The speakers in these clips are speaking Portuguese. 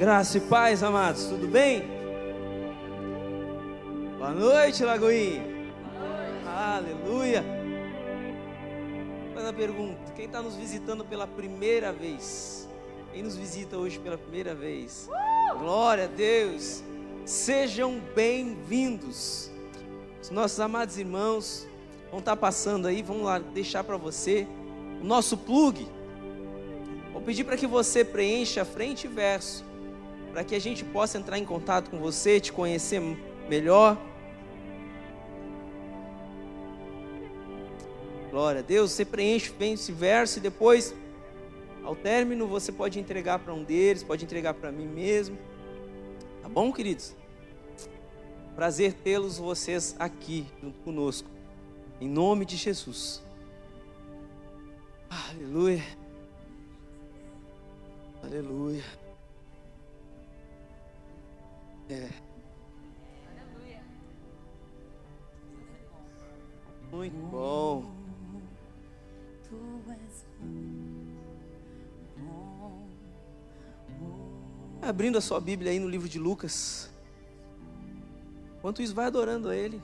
Graça e paz, amados, tudo bem? Boa noite, Lagoinha. Aleluia. Faz a pergunta: quem está nos visitando pela primeira vez? Quem nos visita hoje pela primeira vez? Glória a Deus. Sejam bem-vindos. Os nossos amados irmãos vão estar passando aí, vamos lá deixar para você o nosso plug. Vou pedir para que você preencha frente e verso para que a gente possa entrar em contato com você, te conhecer melhor. Glória a Deus, você preenche bem esse verso e depois, ao término, você pode entregar para um deles, pode entregar para mim mesmo. Tá bom, queridos? Prazer tê-los vocês aqui junto conosco. Em nome de Jesus. Aleluia. Aleluia. É. Muito bom. Abrindo a sua Bíblia aí no livro de Lucas. Enquanto isso, vai adorando a Ele.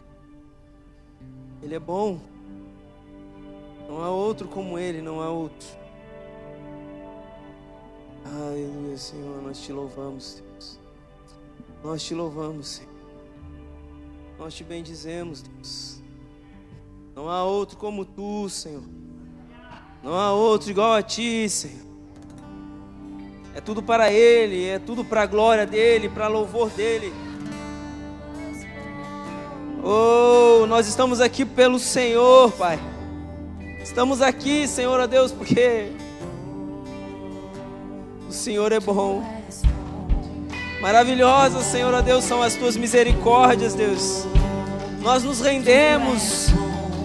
Ele é bom. Não há outro como Ele, não há outro. Aleluia, Senhor, nós te louvamos. Nós te louvamos, Senhor. Nós te bendizemos, Deus. Não há outro como tu, Senhor. Não há outro igual a ti, Senhor. É tudo para Ele, é tudo para a glória dEle, para louvor dEle. Oh, nós estamos aqui pelo Senhor, Pai. Estamos aqui, Senhor, a Deus, porque o Senhor é bom. Maravilhosas, Senhor, a Deus, são as tuas misericórdias, Deus. Nós nos rendemos,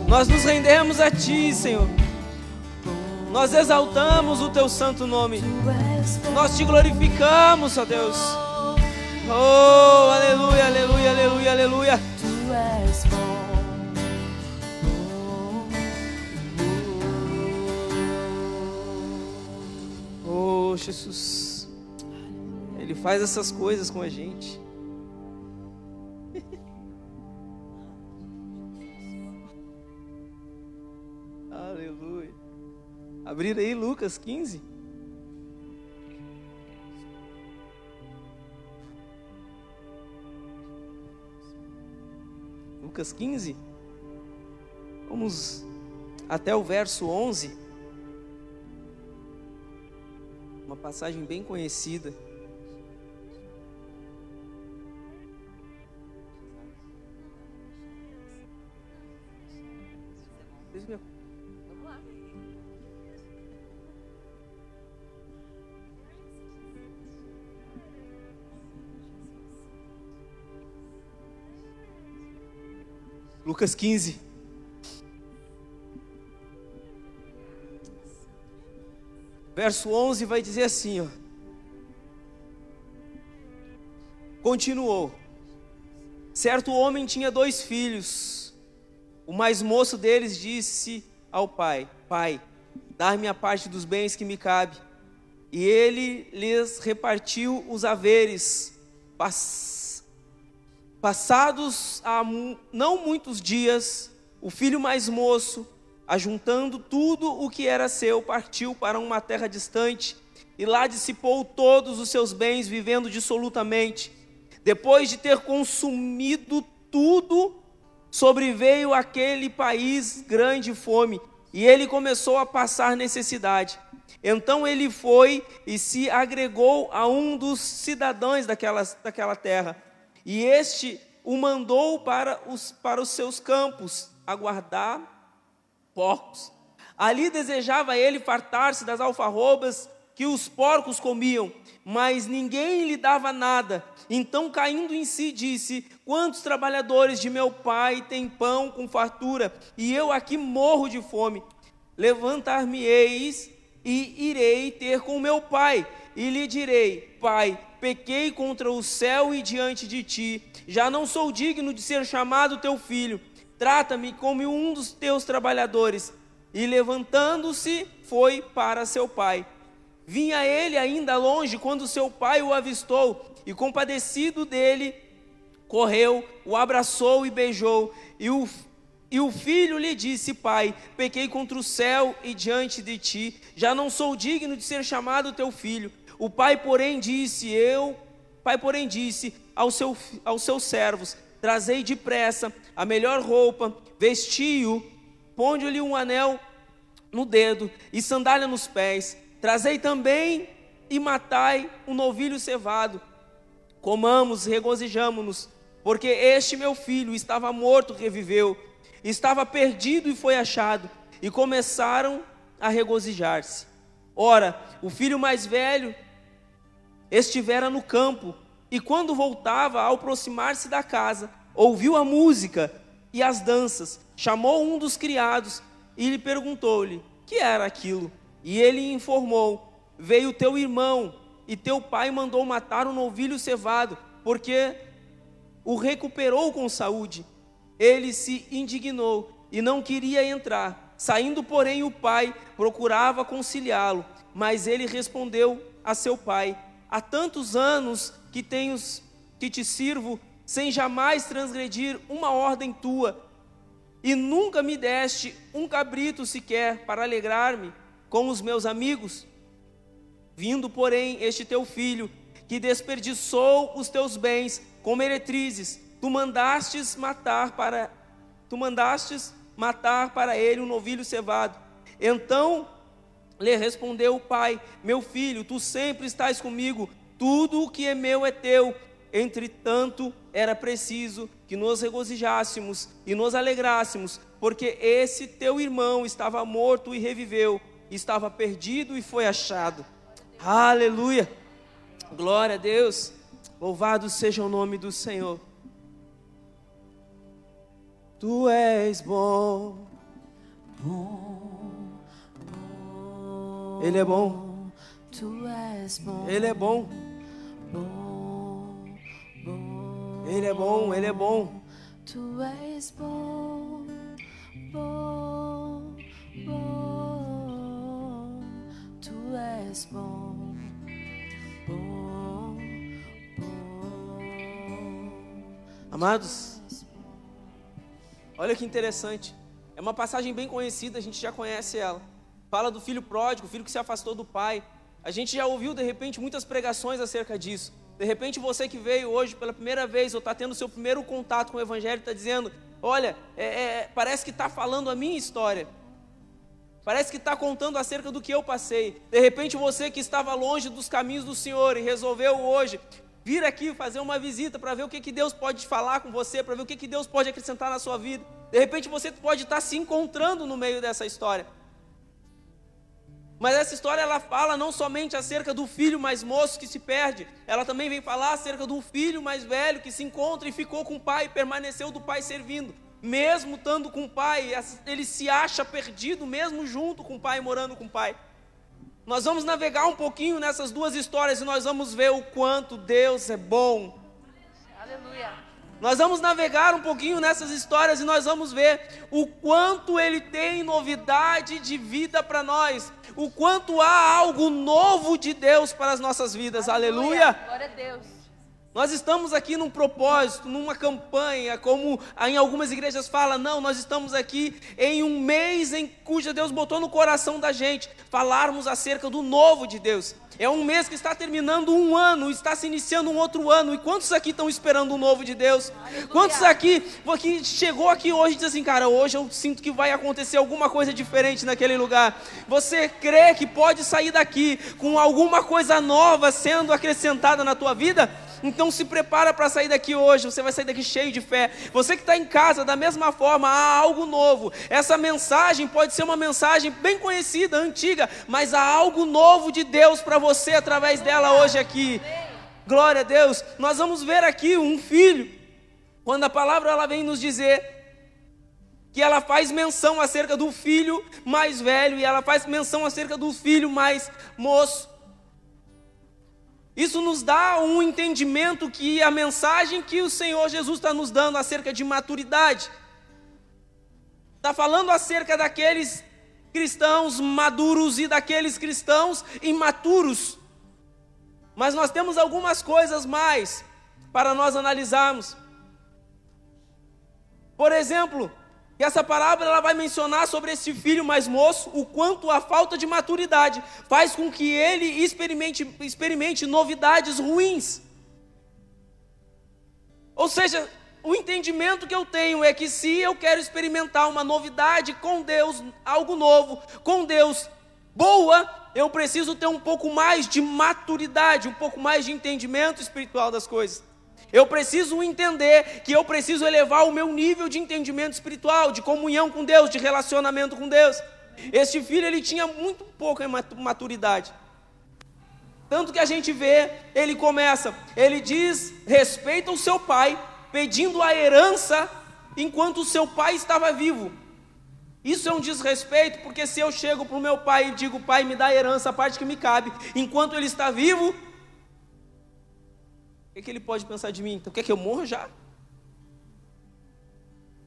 nós nos rendemos a Ti, Senhor. Nós exaltamos o Teu santo nome. Nós te glorificamos, ó Deus. Oh, aleluia, aleluia, aleluia, aleluia. Oh, Jesus. Ele faz essas coisas com a gente. Aleluia. Abrir aí Lucas 15. Lucas 15. Vamos até o verso 11. Uma passagem bem conhecida. Lucas 15. Verso 11 vai dizer assim, ó. Continuou. Certo homem tinha dois filhos. O mais moço deles disse ao pai: Pai, dar-me a parte dos bens que me cabe. E ele lhes repartiu os haveres. Passados há não muitos dias, o filho mais moço, ajuntando tudo o que era seu, partiu para uma terra distante e lá dissipou todos os seus bens, vivendo dissolutamente. Depois de ter consumido tudo, sobreveio aquele país grande fome e ele começou a passar necessidade. Então ele foi e se agregou a um dos cidadãos daquela, daquela terra. E este o mandou para os, para os seus campos aguardar porcos. Ali desejava ele fartar-se das alfarrobas que os porcos comiam, mas ninguém lhe dava nada. Então, caindo em si, disse: Quantos trabalhadores de meu pai têm pão com fartura, e eu aqui morro de fome? Levantar-me-eis e irei ter com meu pai, e lhe direi: Pai, pequei contra o céu e diante de ti, já não sou digno de ser chamado teu filho. Trata-me como um dos teus trabalhadores. E levantando-se, foi para seu pai. Vinha ele ainda longe quando seu pai o avistou e, compadecido dele, correu, o abraçou e beijou. E o, e o filho lhe disse: Pai, pequei contra o céu e diante de ti, já não sou digno de ser chamado teu filho. O pai, porém, disse: Eu, pai, porém, disse ao seu, aos seus servos: Trazei depressa a melhor roupa, vestiu, ponde-lhe um anel no dedo e sandália nos pés. Trazei também e matai um novilho cevado. Comamos, regozijamo-nos, porque este meu filho estava morto, reviveu, estava perdido e foi achado. E começaram a regozijar-se. Ora, o filho mais velho estivera no campo, e quando voltava, ao aproximar-se da casa, ouviu a música e as danças, chamou um dos criados e lhe perguntou-lhe: "Que era aquilo?" E ele informou: Veio teu irmão e teu pai mandou matar um novilho cevado, porque o recuperou com saúde. Ele se indignou e não queria entrar. Saindo, porém, o pai procurava conciliá-lo, mas ele respondeu a seu pai: Há tantos anos que tenho que te sirvo, sem jamais transgredir uma ordem tua, e nunca me deste um cabrito sequer para alegrar-me com os meus amigos. Vindo, porém, este teu filho, que desperdiçou os teus bens com meretrizes, tu mandastes matar para tu mandastes matar para ele um novilho cevado. Então lhe respondeu o pai: Meu filho, tu sempre estás comigo, tudo o que é meu é teu. Entretanto, era preciso que nos regozijássemos e nos alegrássemos, porque esse teu irmão estava morto e reviveu, estava perdido e foi achado. Aleluia! Glória a Deus! Louvado seja o nome do Senhor. Tu és bom. Bom, bom. Ele é bom. Tu és bom. Ele é bom. Bom, bom. Ele é bom. Ele é bom. Tu és bom. Bom, és bom. Bom, bom. Amados, olha que interessante. É uma passagem bem conhecida, a gente já conhece ela. Fala do filho pródigo, o filho que se afastou do pai. A gente já ouviu, de repente, muitas pregações acerca disso. De repente, você que veio hoje pela primeira vez, ou está tendo seu primeiro contato com o Evangelho, está dizendo: Olha, é, é, parece que está falando a minha história. Parece que está contando acerca do que eu passei. De repente, você que estava longe dos caminhos do Senhor e resolveu hoje vir aqui fazer uma visita para ver o que, que Deus pode falar com você, para ver o que, que Deus pode acrescentar na sua vida. De repente, você pode estar se encontrando no meio dessa história. Mas essa história ela fala não somente acerca do filho mais moço que se perde, ela também vem falar acerca do filho mais velho que se encontra e ficou com o pai, e permaneceu do pai servindo. Mesmo estando com o pai, ele se acha perdido, mesmo junto com o pai, morando com o pai. Nós vamos navegar um pouquinho nessas duas histórias e nós vamos ver o quanto Deus é bom. Aleluia. Nós vamos navegar um pouquinho nessas histórias e nós vamos ver o quanto ele tem novidade de vida para nós, o quanto há algo novo de Deus para as nossas vidas. Aleluia. Glória a Deus. Nós estamos aqui num propósito, numa campanha, como em algumas igrejas fala, não, nós estamos aqui em um mês em cuja Deus botou no coração da gente falarmos acerca do novo de Deus. É um mês que está terminando um ano, está se iniciando um outro ano. E quantos aqui estão esperando o novo de Deus? Aleluia. Quantos aqui, que chegou aqui hoje e diz assim, cara, hoje eu sinto que vai acontecer alguma coisa diferente naquele lugar. Você crê que pode sair daqui com alguma coisa nova sendo acrescentada na tua vida? Então se prepara para sair daqui hoje. Você vai sair daqui cheio de fé. Você que está em casa, da mesma forma, há algo novo. Essa mensagem pode ser uma mensagem bem conhecida, antiga, mas há algo novo de Deus para você através dela hoje aqui. Glória a Deus. Nós vamos ver aqui um filho. Quando a palavra ela vem nos dizer que ela faz menção acerca do filho mais velho e ela faz menção acerca do filho mais moço. Isso nos dá um entendimento que a mensagem que o Senhor Jesus está nos dando acerca de maturidade, está falando acerca daqueles cristãos maduros e daqueles cristãos imaturos. Mas nós temos algumas coisas mais para nós analisarmos. Por exemplo, que essa parábola ela vai mencionar sobre esse filho mais moço, o quanto a falta de maturidade faz com que ele experimente, experimente novidades ruins. Ou seja, o entendimento que eu tenho é que se eu quero experimentar uma novidade com Deus, algo novo, com Deus, boa, eu preciso ter um pouco mais de maturidade, um pouco mais de entendimento espiritual das coisas. Eu preciso entender que eu preciso elevar o meu nível de entendimento espiritual, de comunhão com Deus, de relacionamento com Deus. Este filho ele tinha muito pouca maturidade. Tanto que a gente vê, ele começa, ele diz respeita o seu pai, pedindo a herança enquanto o seu pai estava vivo. Isso é um desrespeito, porque se eu chego para o meu pai e digo, pai, me dá a herança, a parte que me cabe, enquanto ele está vivo, o que, que ele pode pensar de mim? Então quer que eu morra já?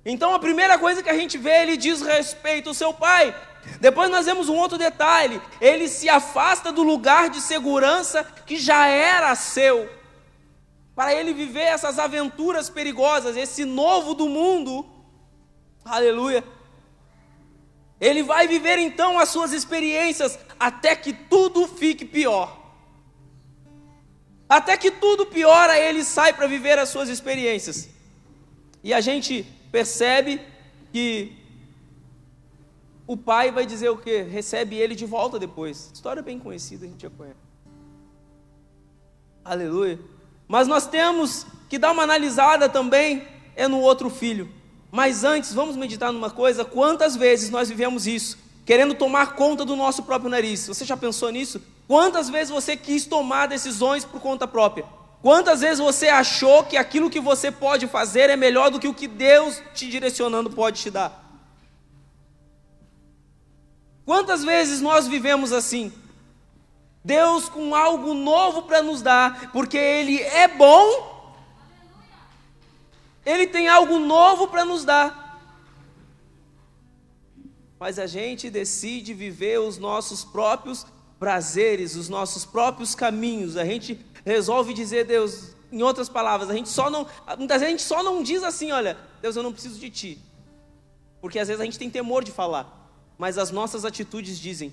Então a primeira coisa que a gente vê, ele diz respeito ao seu pai. Depois nós vemos um outro detalhe: ele se afasta do lugar de segurança que já era seu, para ele viver essas aventuras perigosas, esse novo do mundo. Aleluia. Ele vai viver então as suas experiências até que tudo fique pior. Até que tudo piora, ele sai para viver as suas experiências. E a gente percebe que o pai vai dizer o que? Recebe ele de volta depois. História bem conhecida, a gente já conhece. Aleluia. Mas nós temos que dar uma analisada também é no outro filho. Mas antes, vamos meditar numa coisa: quantas vezes nós vivemos isso, querendo tomar conta do nosso próprio nariz? Você já pensou nisso? Quantas vezes você quis tomar decisões por conta própria? Quantas vezes você achou que aquilo que você pode fazer é melhor do que o que Deus te direcionando pode te dar? Quantas vezes nós vivemos assim? Deus com algo novo para nos dar, porque Ele é bom, Ele tem algo novo para nos dar. Mas a gente decide viver os nossos próprios prazeres, os nossos próprios caminhos. A gente resolve dizer, Deus, em outras palavras, a gente só não, muitas vezes a gente só não diz assim, olha, Deus, eu não preciso de ti. Porque às vezes a gente tem temor de falar, mas as nossas atitudes dizem.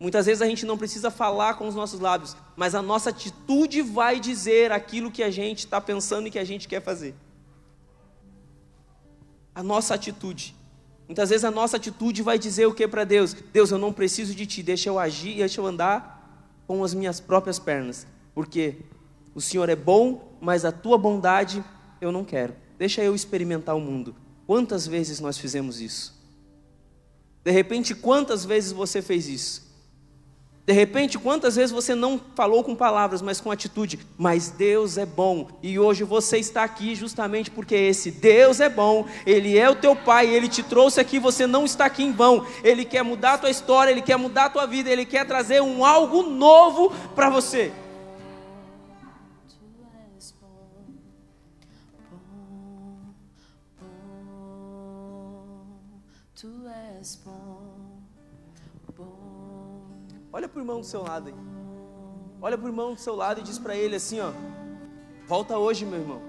Muitas vezes a gente não precisa falar com os nossos lábios, mas a nossa atitude vai dizer aquilo que a gente está pensando e que a gente quer fazer. A nossa atitude. Muitas vezes a nossa atitude vai dizer o que para Deus? Deus, eu não preciso de ti, deixa eu agir, deixa eu andar com as minhas próprias pernas, porque o Senhor é bom, mas a tua bondade eu não quero. Deixa eu experimentar o mundo. Quantas vezes nós fizemos isso? De repente, quantas vezes você fez isso? De repente, quantas vezes você não falou com palavras, mas com atitude? Mas Deus é bom, e hoje você está aqui justamente porque esse Deus é bom, Ele é o teu Pai, Ele te trouxe aqui, você não está aqui em vão, Ele quer mudar a tua história, Ele quer mudar a tua vida, Ele quer trazer um algo novo para você. Tu és bom, Olha para o irmão do seu lado aí. Olha para o irmão do seu lado e diz para ele assim, ó. Volta hoje, meu irmão.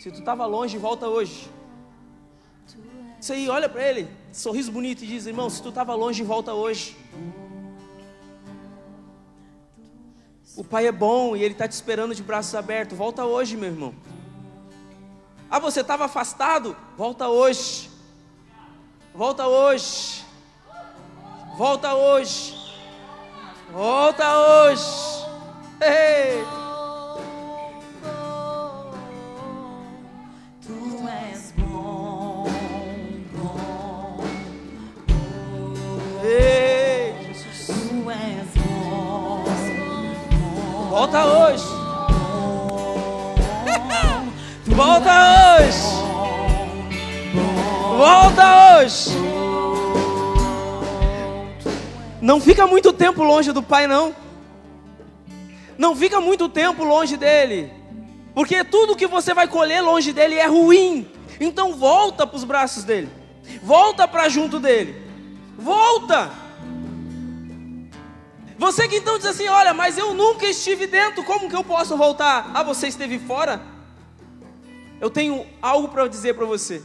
Se tu estava longe, volta hoje. Isso aí, olha para ele, sorriso bonito e diz, irmão, se tu estava longe, volta hoje. O pai é bom e ele está te esperando de braços abertos. Volta hoje, meu irmão. Ah, você estava afastado? Volta hoje. Volta hoje. Volta hoje. Volta hoje. Ei. Tu és bom, bom. Ei, Jesus. Tu és bom, Volta hoje. Volta hoje. Volta hoje. Não fica muito tempo longe do Pai, não. Não fica muito tempo longe dele. Porque tudo que você vai colher longe dele é ruim. Então volta para os braços dele. Volta para junto dele. Volta! Você que então diz assim: Olha, mas eu nunca estive dentro, como que eu posso voltar? Ah, você esteve fora? Eu tenho algo para dizer para você.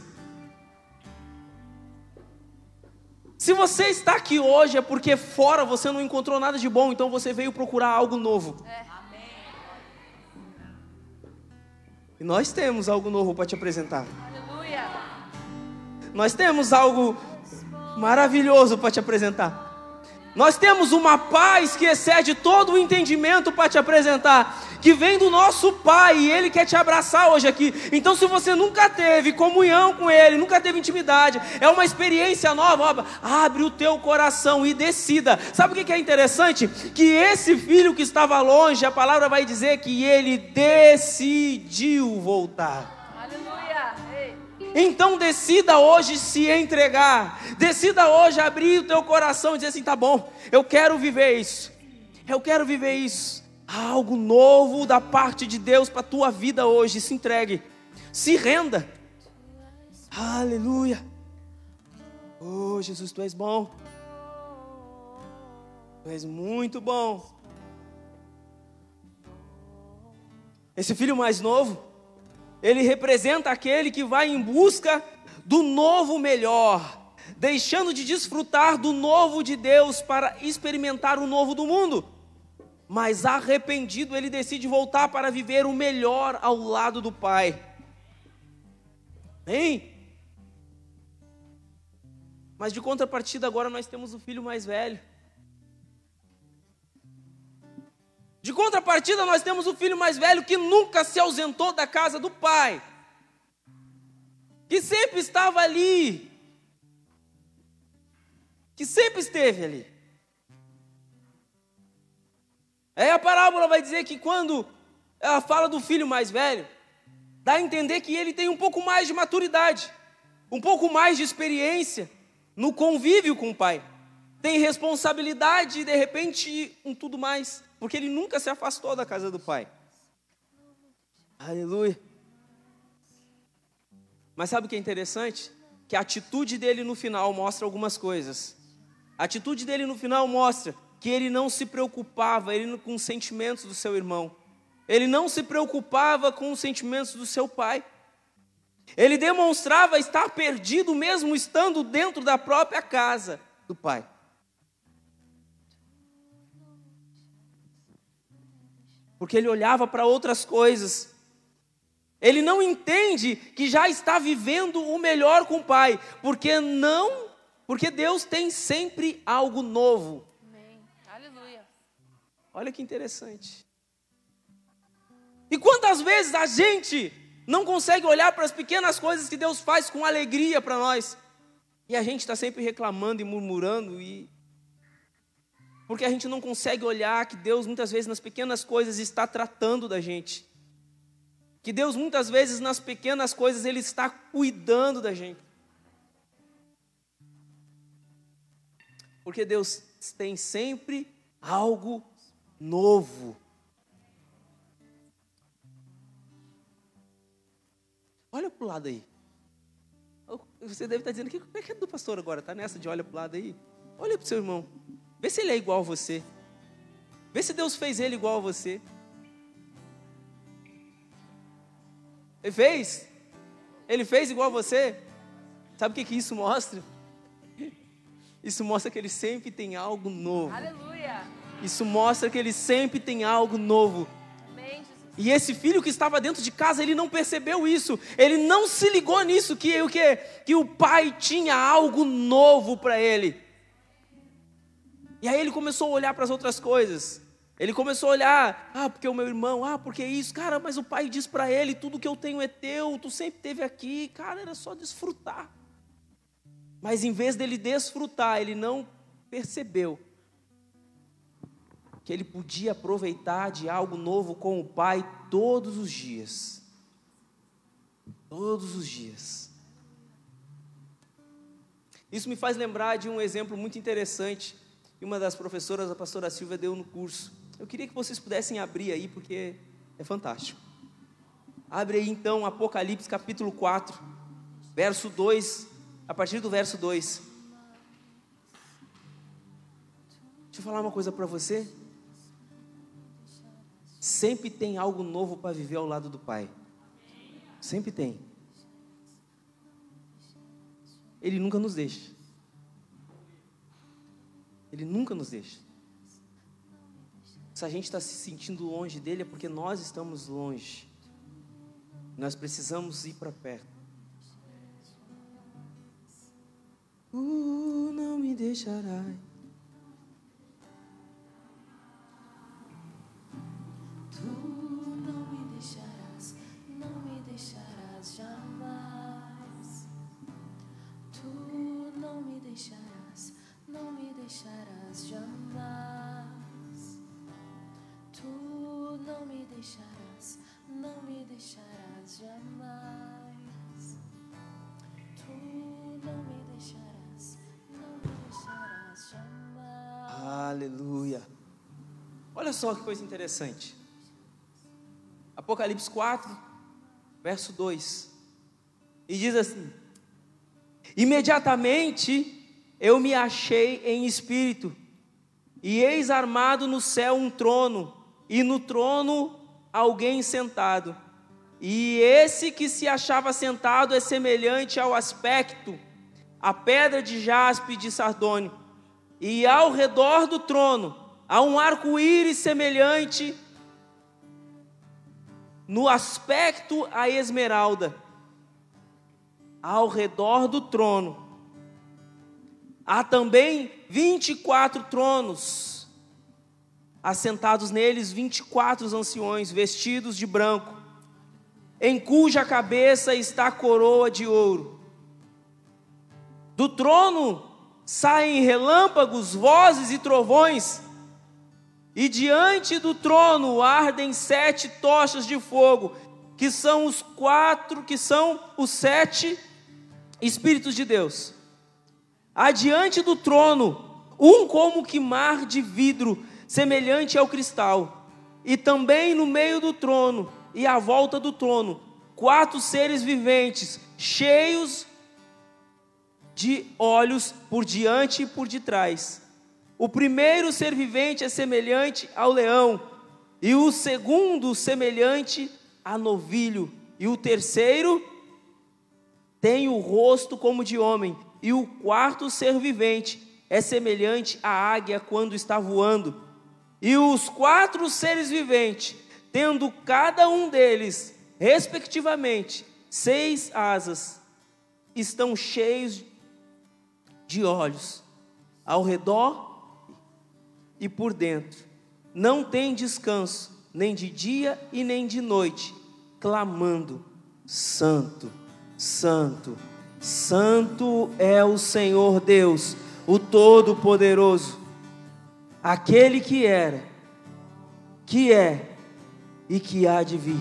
Se você está aqui hoje é porque fora você não encontrou nada de bom, então você veio procurar algo novo. E nós temos algo novo para te apresentar. Aleluia. Nós temos algo maravilhoso para te apresentar. Nós temos uma paz que excede todo o entendimento para te apresentar, que vem do nosso Pai e Ele quer te abraçar hoje aqui. Então, se você nunca teve comunhão com Ele, nunca teve intimidade, é uma experiência nova, abre o teu coração e decida. Sabe o que é interessante? Que esse filho que estava longe, a palavra vai dizer que ele decidiu voltar. Então decida hoje se entregar. Decida hoje abrir o teu coração e dizer assim: tá bom, eu quero viver isso. Eu quero viver isso. Há Algo novo da parte de Deus para a tua vida hoje. Se entregue. Se renda. Aleluia. Oh, Jesus, tu és bom. Tu és muito bom. Esse filho mais novo, ele representa aquele que vai em busca do novo melhor, deixando de desfrutar do novo de Deus para experimentar o novo do mundo. Mas arrependido, ele decide voltar para viver o melhor ao lado do Pai. Hein? Mas de contrapartida, agora nós temos o filho mais velho. De contrapartida, nós temos o filho mais velho que nunca se ausentou da casa do pai, que sempre estava ali, que sempre esteve ali. Aí a parábola vai dizer que quando ela fala do filho mais velho, dá a entender que ele tem um pouco mais de maturidade, um pouco mais de experiência no convívio com o pai. Tem responsabilidade e de repente um tudo mais, porque ele nunca se afastou da casa do pai. Aleluia. Mas sabe o que é interessante? Que a atitude dele no final mostra algumas coisas. A atitude dele no final mostra que ele não se preocupava ele, com os sentimentos do seu irmão. Ele não se preocupava com os sentimentos do seu pai. Ele demonstrava estar perdido mesmo estando dentro da própria casa do pai. Porque ele olhava para outras coisas. Ele não entende que já está vivendo o melhor com o pai, porque não, porque Deus tem sempre algo novo. Olha que interessante. E quantas vezes a gente não consegue olhar para as pequenas coisas que Deus faz com alegria para nós? E a gente está sempre reclamando e murmurando e porque a gente não consegue olhar que Deus muitas vezes nas pequenas coisas está tratando da gente. Que Deus muitas vezes nas pequenas coisas ele está cuidando da gente. Porque Deus tem sempre algo novo. Olha para o lado aí. Você deve estar dizendo, que como é que é do pastor agora? Está nessa de olha para o lado aí? Olha para o seu irmão. Vê se ele é igual a você. Vê se Deus fez ele igual a você. Ele fez? Ele fez igual a você? Sabe o que, que isso mostra? Isso mostra que ele sempre tem algo novo. Aleluia. Isso mostra que ele sempre tem algo novo. Amém. E esse filho que estava dentro de casa, ele não percebeu isso. Ele não se ligou nisso que o que que o pai tinha algo novo para ele. E aí ele começou a olhar para as outras coisas. Ele começou a olhar, ah, porque o meu irmão, ah, porque isso, cara, mas o pai diz para ele, tudo que eu tenho é teu, tu sempre esteve aqui, cara, era só desfrutar. Mas em vez dele desfrutar, ele não percebeu que ele podia aproveitar de algo novo com o pai todos os dias. Todos os dias. Isso me faz lembrar de um exemplo muito interessante que uma das professoras, a pastora Silvia, deu no curso. Eu queria que vocês pudessem abrir aí, porque é fantástico. Abre aí então Apocalipse capítulo 4, verso 2, a partir do verso 2. Deixa eu falar uma coisa para você. Sempre tem algo novo para viver ao lado do Pai. Sempre tem. Ele nunca nos deixa. Ele nunca nos deixa. Se a gente está se sentindo longe dele, é porque nós estamos longe. Nós precisamos ir para perto. Uh, não me deixará. Tu não me deixarás, não me deixarás jamais. Tu não me deixarás, não me deixarás jamais. Tu não me deixarás, não me deixarás jamais. Tu não me deixarás, não me deixarás jamais. Aleluia. Olha só que coisa interessante. Apocalipse 4, verso 2. E diz assim: Imediatamente eu me achei em espírito, e eis armado no céu um trono, e no trono alguém sentado. E esse que se achava sentado é semelhante ao aspecto, a pedra de jaspe de sardônio. E ao redor do trono há um arco-íris semelhante no aspecto a esmeralda. Ao redor do trono há também 24 tronos, assentados neles 24 anciões vestidos de branco, em cuja cabeça está a coroa de ouro. Do trono saem relâmpagos, vozes e trovões, e diante do trono ardem sete tochas de fogo, que são os quatro, que são os sete Espíritos de Deus. Adiante do trono, um como que mar de vidro, semelhante ao cristal, e também no meio do trono e à volta do trono, quatro seres viventes, cheios de olhos por diante e por detrás. O primeiro ser vivente é semelhante ao leão, e o segundo semelhante a novilho, e o terceiro tem o rosto como de homem, e o quarto ser vivente é semelhante à águia quando está voando. E os quatro seres viventes, tendo cada um deles, respectivamente, seis asas, estão cheios de olhos ao redor e por dentro. Não tem descanso, nem de dia e nem de noite, clamando: Santo, Santo, Santo é o Senhor Deus, o Todo-Poderoso, aquele que era, que é e que há de vir.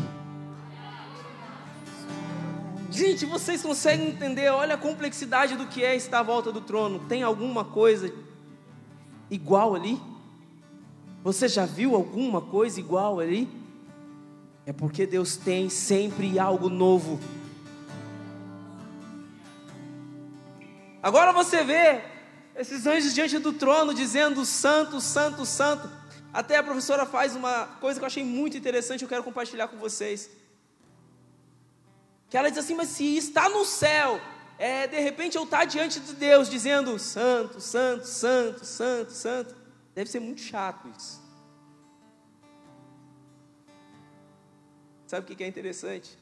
Gente, vocês conseguem entender? Olha a complexidade do que é estar à volta do trono. Tem alguma coisa igual ali? Você já viu alguma coisa igual ali? É porque Deus tem sempre algo novo. Agora você vê esses anjos diante do trono dizendo santo, santo, santo. Até a professora faz uma coisa que eu achei muito interessante, eu quero compartilhar com vocês. Que ela diz assim, mas se está no céu, é, de repente eu estar diante de Deus dizendo santo, santo, santo, santo, santo, deve ser muito chato isso. Sabe o que é interessante?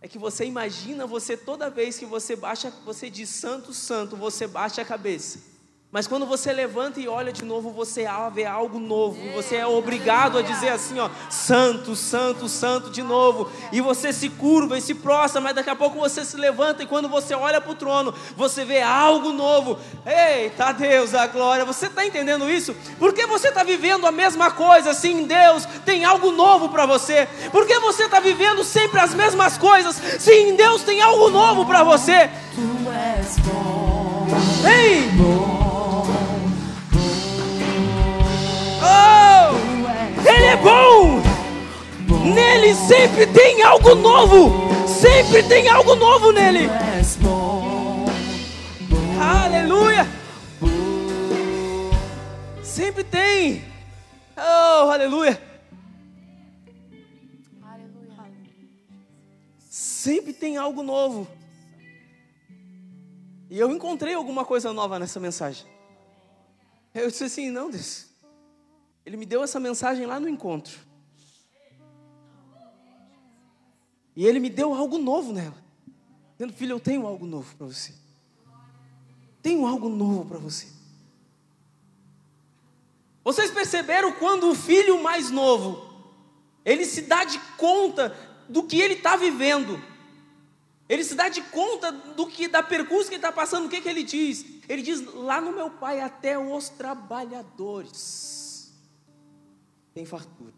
É que você imagina você toda vez que você baixa, você diz santo, santo, você baixa a cabeça. Mas quando você levanta e olha de novo, você vê algo novo. Você é obrigado a dizer assim, ó, santo, santo, santo de novo. E você se curva e se prostra, mas daqui a pouco você se levanta e quando você olha para o trono, você vê algo novo. Eita Deus, a glória. Você está entendendo isso? Por que você está vivendo a mesma coisa assim em Deus? Tem algo novo para você. Por que você está vivendo sempre as mesmas coisas? Se em Deus tem algo novo para você. Tu és bom, Ei! bom, Ele é bom! Nele sempre tem algo novo! Sempre tem algo novo nele! Aleluia! Sempre tem. Oh. Aleluia. Sempre tem algo novo. E eu encontrei alguma coisa nova nessa mensagem. Eu disse assim: não, Deus. Ele me deu essa mensagem lá no encontro. E ele me deu algo novo nela. Dizendo, filho, eu tenho algo novo para você. Tenho algo novo para você. Vocês perceberam quando o filho mais novo, ele se dá de conta do que ele está vivendo. Ele se dá de conta do que da percurso que ele está passando. O que, que ele diz? Ele diz: lá no meu pai até os trabalhadores têm fartura.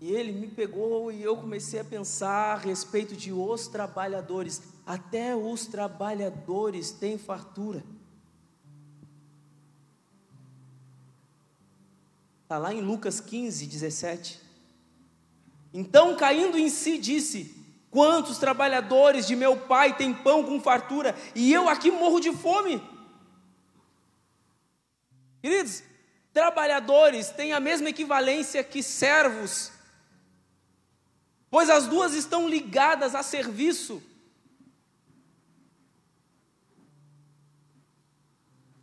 E ele me pegou e eu comecei a pensar a respeito de os trabalhadores. Até os trabalhadores têm fartura. Está lá em Lucas 15, 17. Então, caindo em si, disse: Quantos trabalhadores de meu pai têm pão com fartura e eu aqui morro de fome? Queridos, trabalhadores têm a mesma equivalência que servos pois as duas estão ligadas a serviço.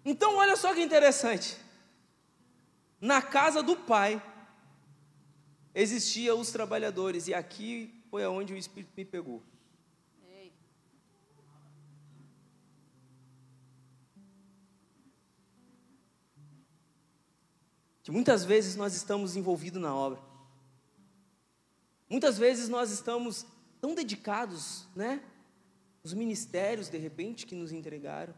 Então, olha só que interessante. Na casa do pai existiam os trabalhadores, e aqui foi aonde o Espírito me pegou. Que muitas vezes nós estamos envolvidos na obra. Muitas vezes nós estamos tão dedicados, né? Os ministérios, de repente, que nos entregaram,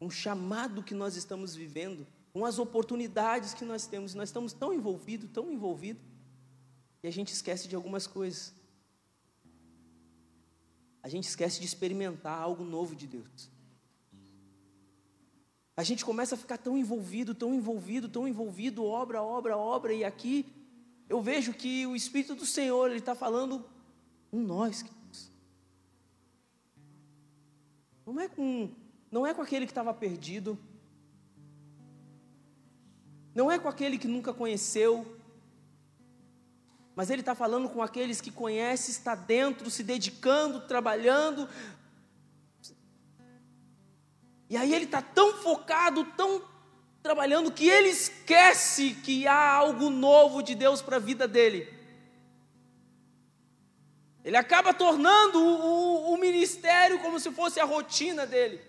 um chamado que nós estamos vivendo, com as oportunidades que nós temos, nós estamos tão envolvidos, tão envolvidos, e a gente esquece de algumas coisas. A gente esquece de experimentar algo novo de Deus. A gente começa a ficar tão envolvido, tão envolvido, tão envolvido, obra, obra, obra, e aqui eu vejo que o Espírito do Senhor, está falando com nós. Não é com, não é com aquele que estava perdido, não é com aquele que nunca conheceu, mas Ele está falando com aqueles que conhecem, está dentro, se dedicando, trabalhando. E aí Ele está tão focado, tão trabalhando que ele esquece que há algo novo de Deus para a vida dele. Ele acaba tornando o, o, o, ministério como se fosse a rotina dele.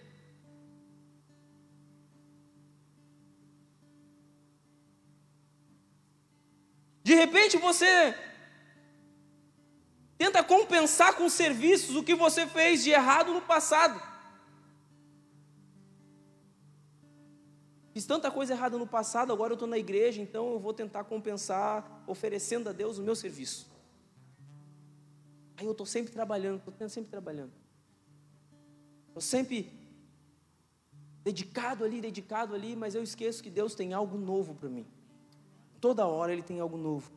De repente você tenta compensar com serviços o que você fez de errado no passado. Fiz tanta coisa errada no passado, agora eu estou na igreja, então eu vou tentar compensar oferecendo a Deus o meu serviço. Aí eu estou sempre trabalhando, estou sempre trabalhando. Estou sempre dedicado ali, dedicado ali, mas eu esqueço que Deus tem algo novo para mim. Toda hora Ele tem algo novo.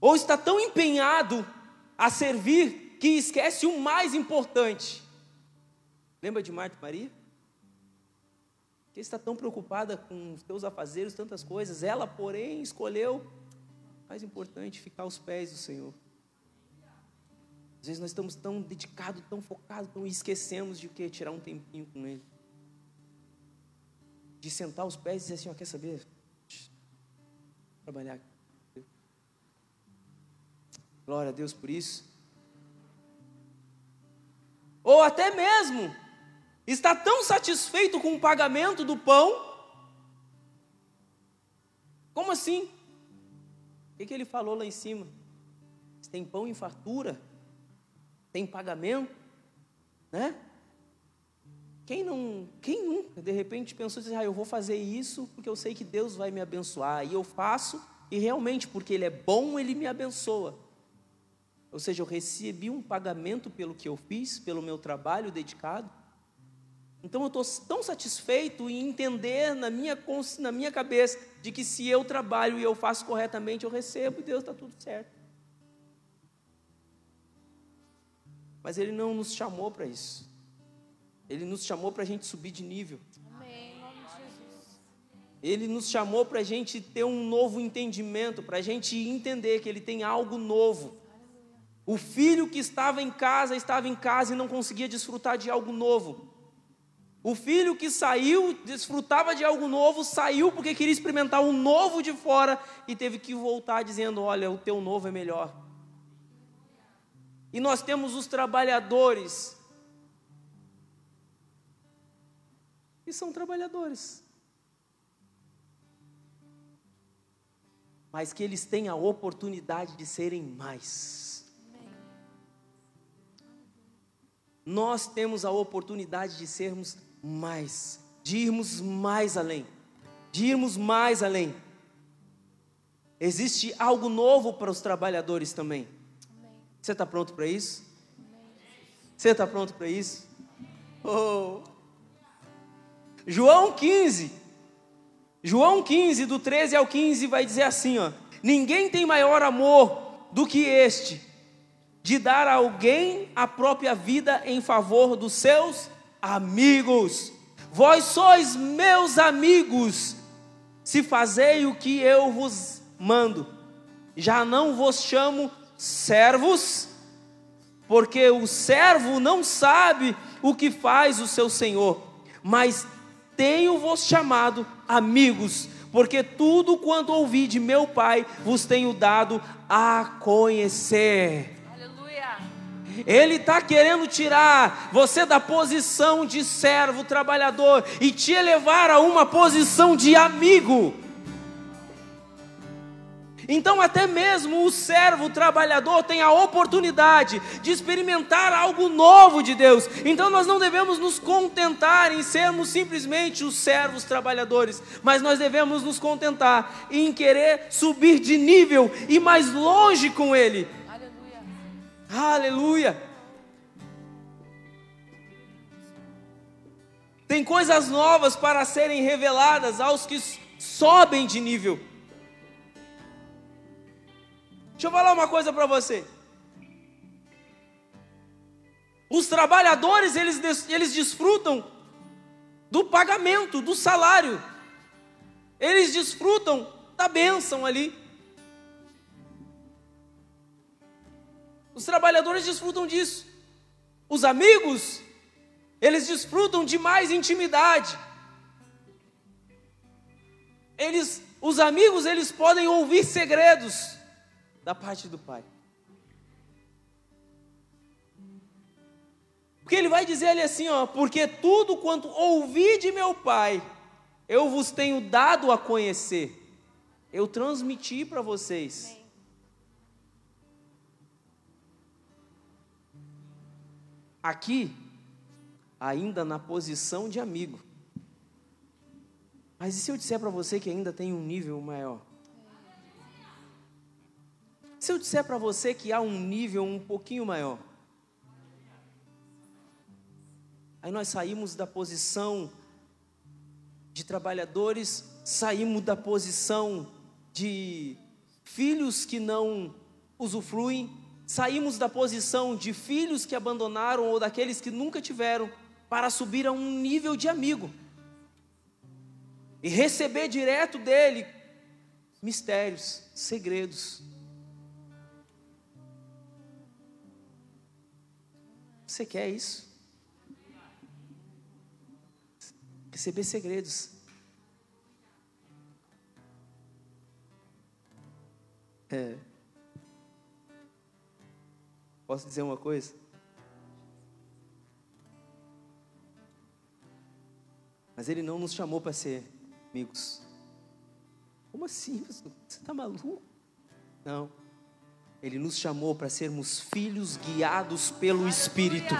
Ou está tão empenhado a servir que esquece o mais importante. Lembra de Marta e Maria? Que está tão preocupada com os teus afazeres, tantas coisas. Ela, porém, escolheu mais importante ficar aos pés do Senhor. Às vezes nós estamos tão dedicados, tão focados, tão esquecemos de que tirar um tempinho com Ele. De sentar aos pés e dizer assim, ó, quer saber? Trabalhar. Glória a Deus por isso. Ou até mesmo está tão satisfeito com o pagamento do pão. Como assim? O que, que ele falou lá em cima? Tem pão em fartura? Tem pagamento? Né? Quem não, quem nunca de repente pensou assim, ah, eu vou fazer isso porque eu sei que Deus vai me abençoar e eu faço e realmente porque Ele é bom ele me abençoa. Ou seja, eu recebi um pagamento pelo que eu fiz, pelo meu trabalho dedicado. Então eu estou tão satisfeito em entender na minha, na minha cabeça de que se eu trabalho e eu faço corretamente, eu recebo e Deus está tudo certo. Mas Ele não nos chamou para isso. Ele nos chamou para a gente subir de nível. Amém. Ele nos chamou para a gente ter um novo entendimento, para a gente entender que Ele tem algo novo. O filho que estava em casa, estava em casa e não conseguia desfrutar de algo novo. O filho que saiu, desfrutava de algo novo, saiu porque queria experimentar um novo de fora e teve que voltar dizendo: Olha, o teu novo é melhor. E nós temos os trabalhadores, que são trabalhadores, mas que eles têm a oportunidade de serem mais. Nós temos a oportunidade de sermos mais, de irmos mais além, de irmos mais além. Existe algo novo para os trabalhadores também. Você está pronto para isso? Você está pronto para isso? Oh. João 15, João 15, do 13 ao 15, vai dizer assim: ó, Ninguém tem maior amor do que este, de dar a alguém a própria vida em favor dos seus amigos. Vós sois meus amigos, se fazei o que eu vos mando. Já não vos chamo servos, porque o servo não sabe o que faz o seu senhor, mas tenho-vos chamado amigos, porque tudo quanto ouvi de meu Pai vos tenho dado a conhecer. Ele está querendo tirar você da posição de servo, trabalhador, e te elevar a uma posição de amigo. Então, até mesmo o servo, o trabalhador, tem a oportunidade de experimentar algo novo de Deus. Então, nós não devemos nos contentar em sermos simplesmente os servos trabalhadores, mas nós devemos nos contentar em querer subir de nível e mais longe com Ele. Aleluia. Tem coisas novas para serem reveladas aos que sobem de nível. Deixa eu falar uma coisa para você. Os trabalhadores, eles, eles desfrutam do pagamento, do salário. Eles desfrutam da bênção ali. Os trabalhadores desfrutam disso. Os amigos, eles desfrutam de mais intimidade. Eles, os amigos, eles podem ouvir segredos da parte do Pai. Porque ele vai dizer ali assim, ó, porque tudo quanto ouvi de meu Pai, eu vos tenho dado a conhecer. Eu transmiti para vocês. Aqui, ainda na posição de amigo. Mas e se eu disser para você que ainda tem um nível maior? Se eu disser para você que há um nível um pouquinho maior? Aí nós saímos da posição de trabalhadores, saímos da posição de filhos que não usufruem, saímos da posição de filhos que abandonaram ou daqueles que nunca tiveram, para subir a um nível de amigo e receber direto dele mistérios, segredos. Você quer isso? Receber segredos. É. Posso dizer uma coisa? Mas ele não nos chamou para ser amigos. Como assim? Você está maluco? Não. Ele nos chamou para sermos filhos guiados pelo Espírito.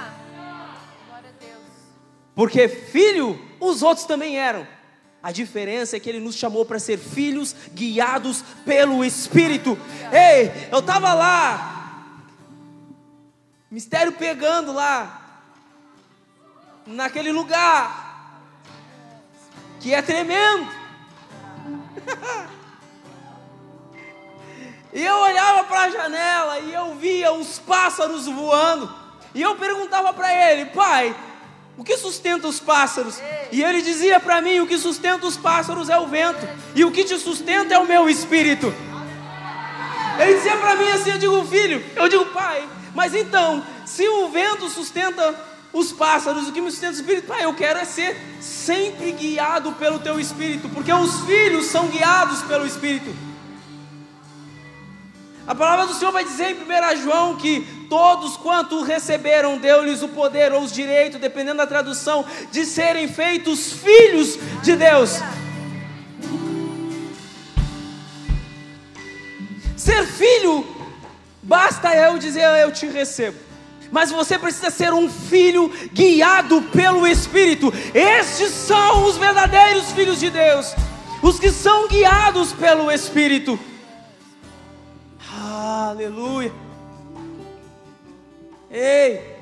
Porque filho, os outros também eram. A diferença é que ele nos chamou para ser filhos guiados pelo Espírito. Ei, eu estava lá, mistério pegando lá, naquele lugar, que é tremendo. E eu olhava para a janela e eu via os pássaros voando. E eu perguntava para ele, pai, O que sustenta os pássaros? E ele dizia para mim: o que sustenta os pássaros é o vento, e o que te sustenta é o meu espírito. Ele dizia para mim assim: eu digo, filho, eu digo, pai, mas então, se o vento sustenta os pássaros, o que me sustenta o espírito, pai, eu quero é ser sempre guiado pelo teu espírito, porque os filhos são guiados pelo espírito. A palavra do Senhor vai dizer em 1 João que todos quanto receberam, deu-lhes o poder ou os direitos, dependendo da tradução, de serem feitos filhos de Deus. Ser filho, basta eu dizer eu te recebo. Mas você precisa ser um filho guiado pelo Espírito. Estes são os verdadeiros filhos de Deus, os que são guiados pelo Espírito. Aleluia. Ei.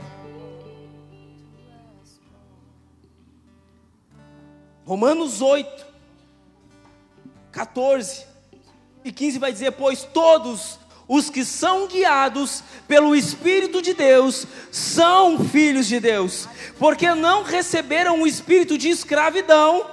Romanos 8, 14 e 15 vai dizer: Pois todos os que são guiados pelo Espírito de Deus são filhos de Deus, porque não receberam o espírito de escravidão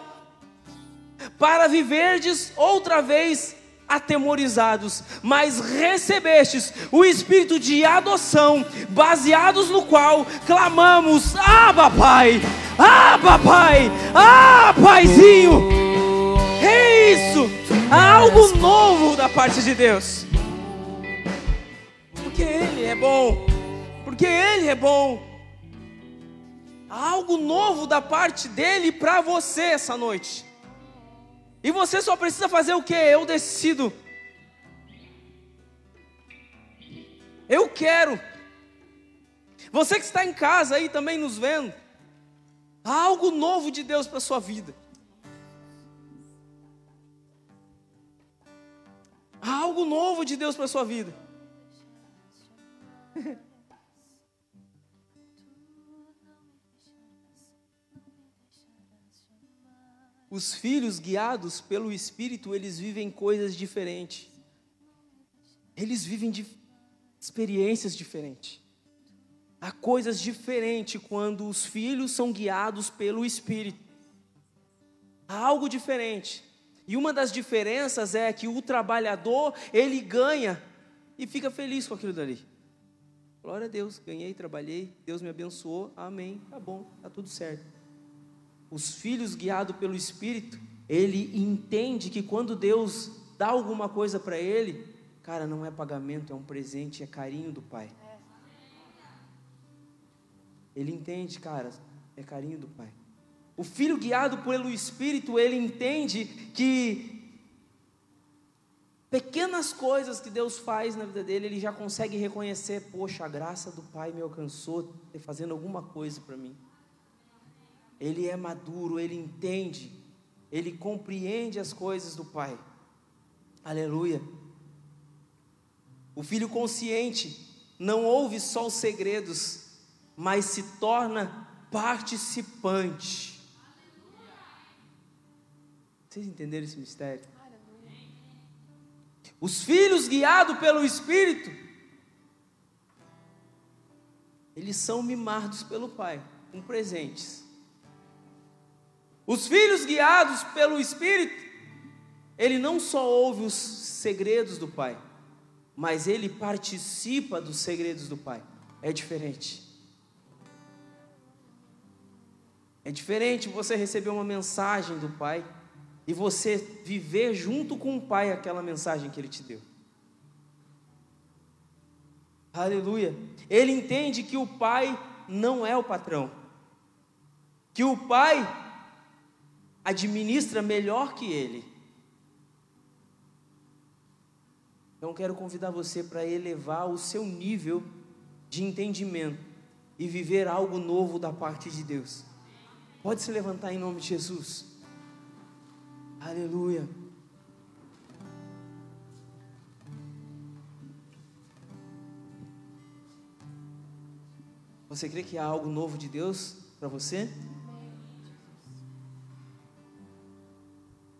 para viverdes outra vez atemorizados, mas recebestes o espírito de adoção, baseados no qual clamamos: Abba, Pai! Abba, Pai! Ah, Paizinho! É isso! Há algo novo da parte de Deus. Porque Ele é bom. Porque Ele é bom. Há algo novo da parte dele para você essa noite. E você só precisa fazer o que? Eu decido. Eu quero. Você que está em casa aí também nos vendo. Há algo novo de Deus para sua vida. Há algo novo de Deus para sua vida. Os filhos guiados pelo Espírito, eles vivem coisas diferentes. Eles vivem de experiências diferentes. Há coisas diferentes quando os filhos são guiados pelo Espírito. Há algo diferente. E uma das diferenças é que o trabalhador, ele ganha e fica feliz com aquilo dali. Glória a Deus, ganhei, trabalhei, Deus me abençoou, amém, tá bom, tá tudo certo. Os filhos guiados pelo Espírito, ele entende que quando Deus dá alguma coisa para ele, cara, não é pagamento, é um presente, é carinho do Pai. Ele entende, cara, é carinho do Pai. O filho guiado pelo Espírito, ele entende que pequenas coisas que Deus faz na vida dele, ele já consegue reconhecer: poxa, a graça do Pai me alcançou, fazendo alguma coisa para mim. Ele é maduro, ele entende, ele compreende as coisas do Pai. Aleluia. O filho consciente não ouve só os segredos, mas se torna participante. Vocês entenderam esse mistério? Os filhos guiados pelo Espírito, eles são mimados pelo Pai com presentes. Os filhos guiados pelo Espírito, ele não só ouve os segredos do Pai, mas ele participa dos segredos do Pai. É diferente. É diferente você receber uma mensagem do Pai e você viver junto com o Pai aquela mensagem que Ele te deu. Aleluia. Ele entende que o Pai não é o patrão, que o Pai administra melhor que ele. Então quero convidar você para elevar o seu nível de entendimento e viver algo novo da parte de Deus. Pode se levantar em nome de Jesus. Aleluia. Você crê que há algo novo de Deus para você?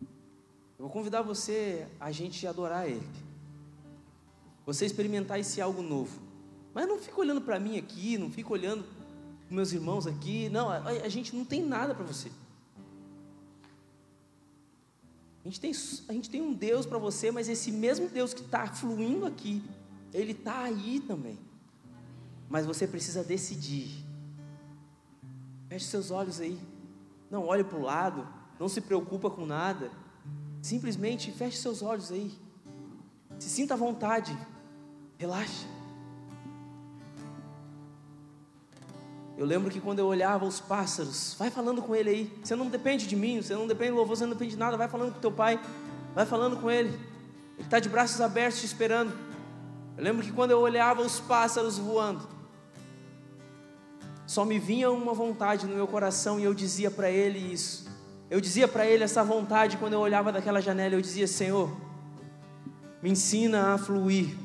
Eu vou convidar você a gente adorar Ele. Você experimentar esse algo novo. Mas não fica olhando para mim aqui, não fica olhando com meus irmãos aqui. Não, a, a gente não tem nada para você. A gente, tem, a gente tem um Deus para você, mas esse mesmo Deus que está fluindo aqui, Ele está aí também. Mas você precisa decidir. Feche seus olhos aí. Não olhe para o lado. Não se preocupa com nada. Simplesmente feche seus olhos aí. Se sinta à vontade. Relaxa. Eu lembro que quando eu olhava os pássaros, vai falando com ele aí. Você não depende de mim, você não depende do louvor, você não depende de nada. Vai falando com teu pai, vai falando com ele. Ele está de braços abertos te esperando. Eu lembro que quando eu olhava os pássaros voando, só me vinha uma vontade no meu coração e eu dizia para ele isso. Eu dizia para ele essa vontade quando eu olhava daquela janela. Eu dizia: Senhor, me ensina a fluir.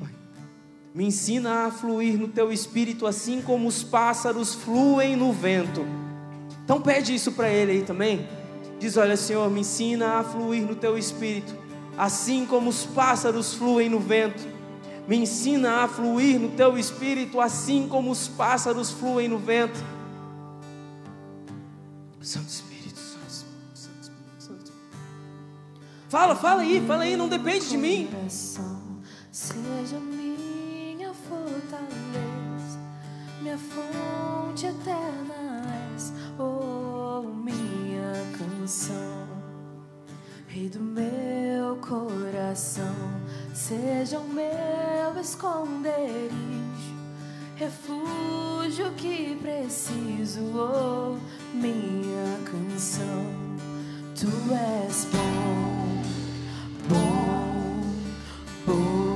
Me ensina a fluir no teu espírito, assim como os pássaros fluem no vento. Então pede isso para ele aí também. Diz: Olha, Senhor, me ensina a fluir no teu espírito, assim como os pássaros fluem no vento. Me ensina a fluir no teu espírito, assim como os pássaros fluem no vento. Santo Espírito, Santo Espírito, Santo Espírito, Santo Espírito. Fala, fala aí, fala aí, não depende de mim. Seja minha fonte eterna és, oh minha canção, Rei do meu coração, seja o meu esconderijo, refúgio que preciso, oh minha canção, tu és bom, bom, bom,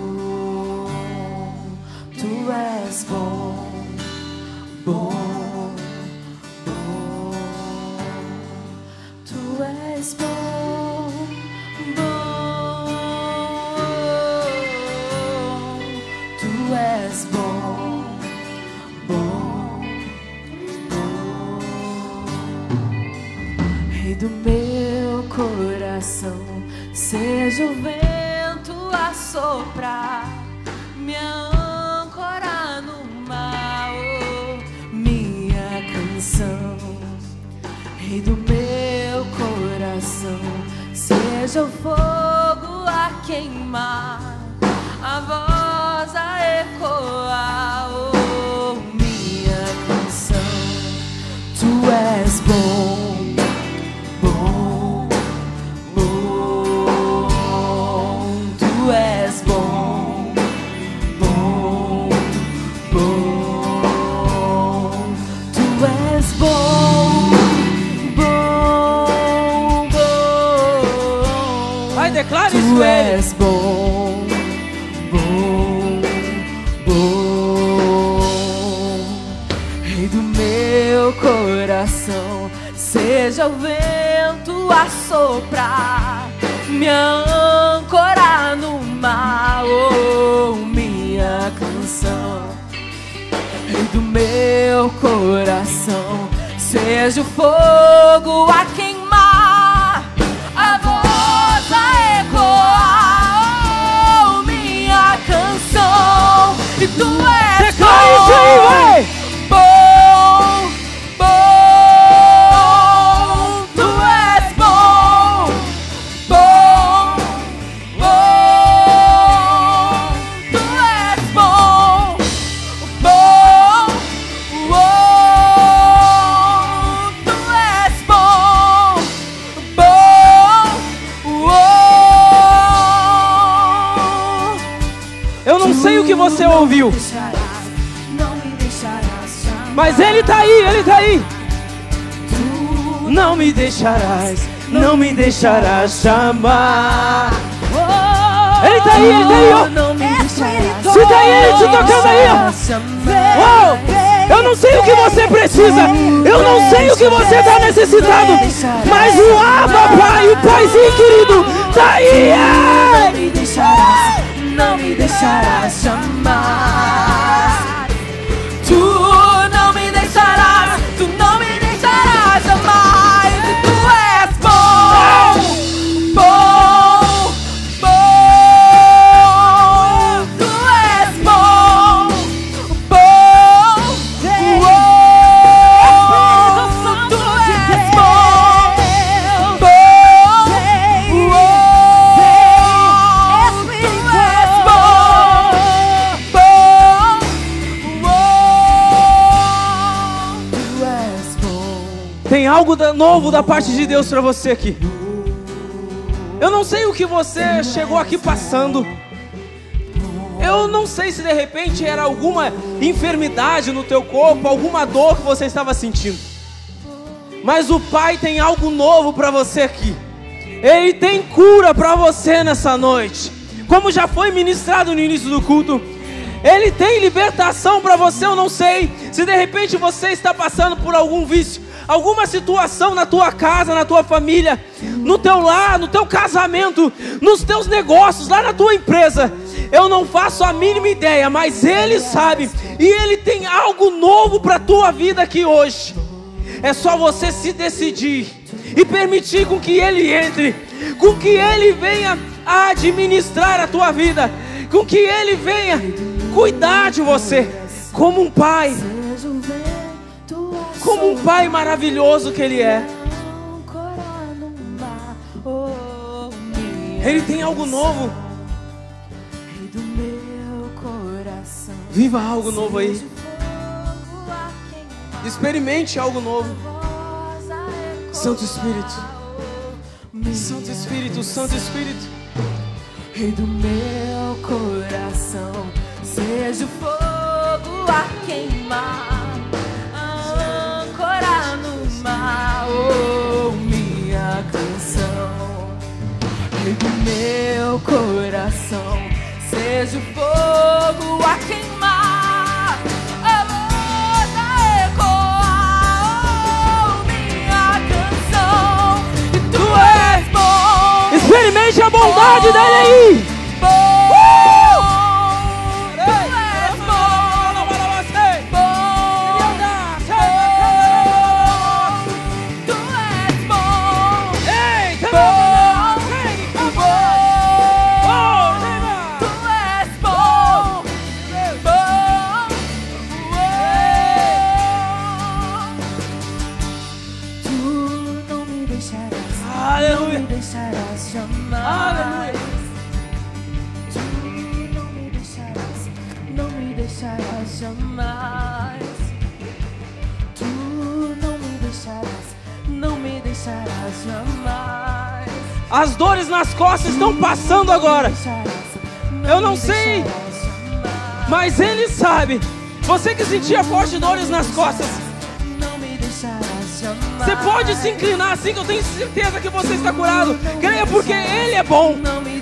você ouviu, mas ele tá aí, ele tá aí. Não me deixarás, não me deixarás chamar. Ele tá aí, ele tá aí, ó. Se tá aí, ele te tocando aí, ó. Uau! Eu não sei o que você precisa, eu não sei o que você está necessitado, mas o Abba Pai, o Paizinho querido, tá aí! Não me deixarás, não me deixarás jamais. Novo da parte de Deus para você aqui. Eu não sei o que você chegou aqui passando. Eu não sei se de repente era alguma enfermidade no teu corpo, alguma dor que você estava sentindo. Mas o Pai tem algo novo para você aqui. Ele tem cura para você nessa noite. Como já foi ministrado no início do culto, ele tem libertação para você. Eu não sei se de repente você está passando por algum vício, alguma situação na tua casa, na tua família, no teu lar, no teu casamento, nos teus negócios, lá na tua empresa. Eu não faço a mínima ideia, mas ele sabe e ele tem algo novo para tua vida aqui hoje. É só você se decidir e permitir com que Ele entre, com que Ele venha administrar a tua vida, com que Ele venha cuidar de você, como um pai, como um pai maravilhoso que Ele é. Ele tem algo novo. Viva algo novo aí. Experimente algo novo. Santo Espírito, Santo Espírito, Santo Espírito. Rei do meu coração, seja o fogo a queimar, oh, minha canção. Rei do meu coração, seja o fogo a queimar, a voz a ecoar, minha canção. E tu és bom. Experimente a bondade dele aí. As dores nas costas estão passando agora. Eu não sei. Mas ele sabe. Você que sentia fortes dores nas costas, você pode se inclinar assim que eu tenho certeza que você está curado. Creia porque ele é bom.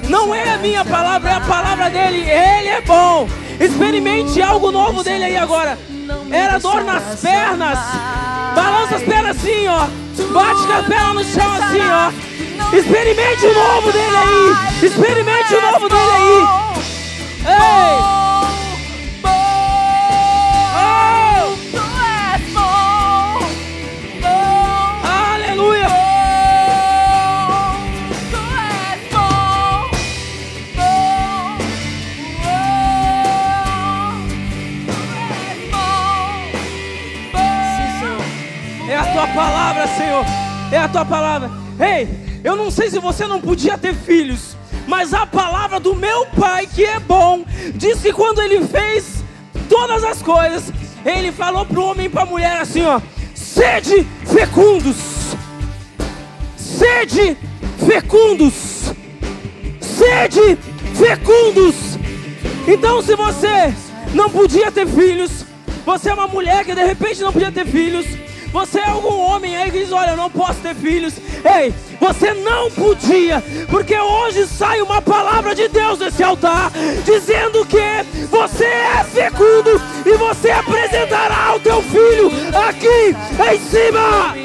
Não é a minha palavra, é a palavra dele. Ele é bom. Experimente algo novo dele aí agora. Era dor nas pernas. Balança as pernas assim, ó. Bate com a perna no chão assim, ó. Experimente o novo dele aí. Experimente o novo dele aí. Ei! É a tua palavra, Senhor. É a tua palavra. Ei, eu não sei se você não podia ter filhos, mas a palavra do meu pai, que é bom, diz que quando ele fez todas as coisas, ele falou para o homem e para a mulher assim: ó, sede fecundos, sede fecundos, sede fecundos. Então, se você não podia ter filhos, você é uma mulher que de repente não podia ter filhos, você é algum homem aí que diz: Olha, eu não posso ter filhos. Ei, você não podia, porque hoje sai uma palavra de Deus desse altar, dizendo que você é fecundo e você apresentará o teu filho aqui em cima.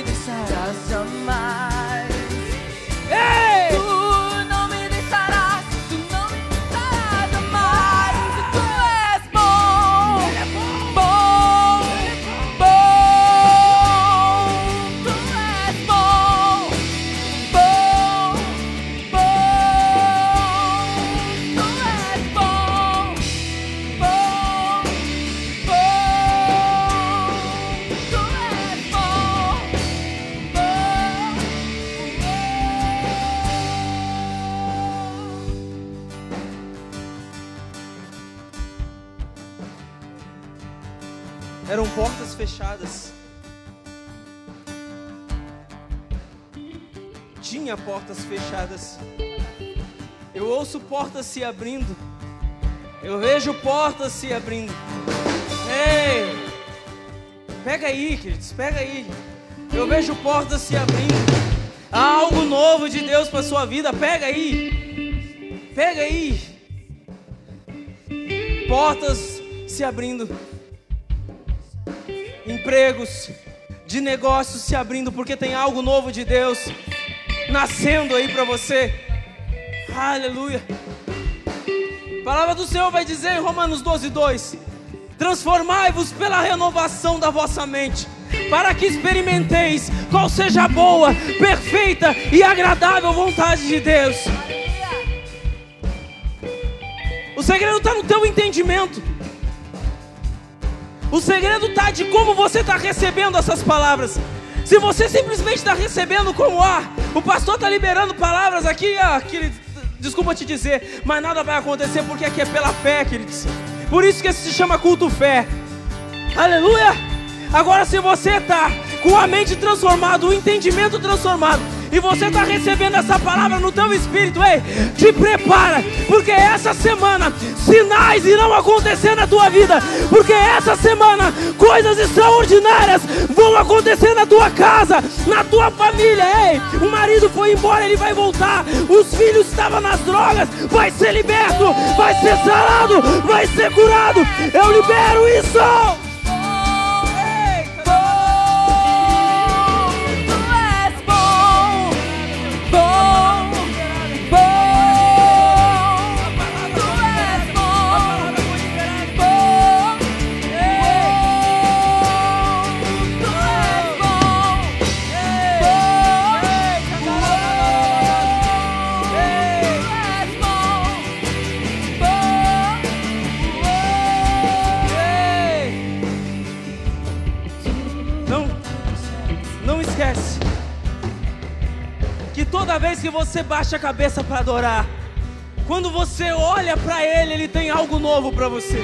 Eram portas fechadas. tinha portas fechadas. Eu ouço portas se abrindo. Eu vejo portas se abrindo. Ei! Pega aí, queridos, pega aí. Eu vejo portas se abrindo. Há algo novo de Deus para sua vida. Pega aí. Pega aí. Portas se abrindo. Empregos de negócios se abrindo porque tem algo novo de Deus nascendo aí para você. Aleluia. A palavra do Senhor vai dizer em Romanos 12, 2: Transformai-vos pela renovação da vossa mente, para que experimenteis qual seja a boa, perfeita e agradável vontade de Deus. O segredo está no teu entendimento. O segredo está de como você está recebendo essas palavras. Se você simplesmente está recebendo como ah, o pastor está liberando palavras aqui, ah, querido, desculpa te dizer, mas nada vai acontecer porque aqui é pela fé, queridos. Por isso que esse se chama culto fé. Aleluia! Agora, se você está com a mente transformada, o entendimento transformado, e você está recebendo essa palavra no teu espírito, ei, te prepara, porque essa semana sinais irão acontecer na tua vida, porque essa semana coisas extraordinárias vão acontecer na tua casa, na tua família, ei, o marido foi embora, ele vai voltar, os filhos estavam nas drogas, vai ser liberto, vai ser sarado, vai ser curado, eu libero isso! Vez que você baixa a cabeça para adorar, quando você olha para Ele, Ele tem algo novo para você.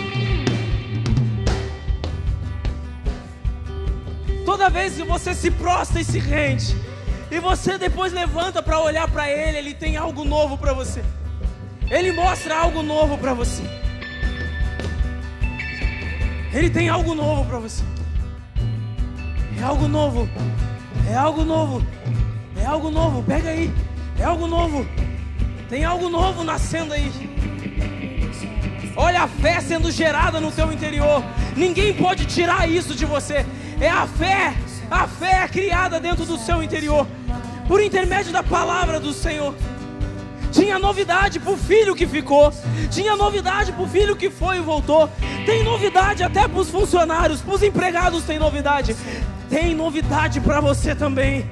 Toda vez que você se prostra e se rende, e você depois levanta para olhar para Ele, Ele tem algo novo para você. Ele mostra algo novo para você. Ele tem algo novo para você. É algo novo. É algo novo. É algo novo. Pega aí. É algo novo. Tem algo novo nascendo aí. Olha a fé sendo gerada no teu interior. Ninguém pode tirar isso de você. É a fé. A fé é criada dentro do seu interior. Por intermédio da palavra do Senhor. Tinha novidade para o filho que ficou. Tinha novidade para o filho que foi e voltou. Tem novidade até para os funcionários, para os empregados tem novidade. Tem novidade para você também.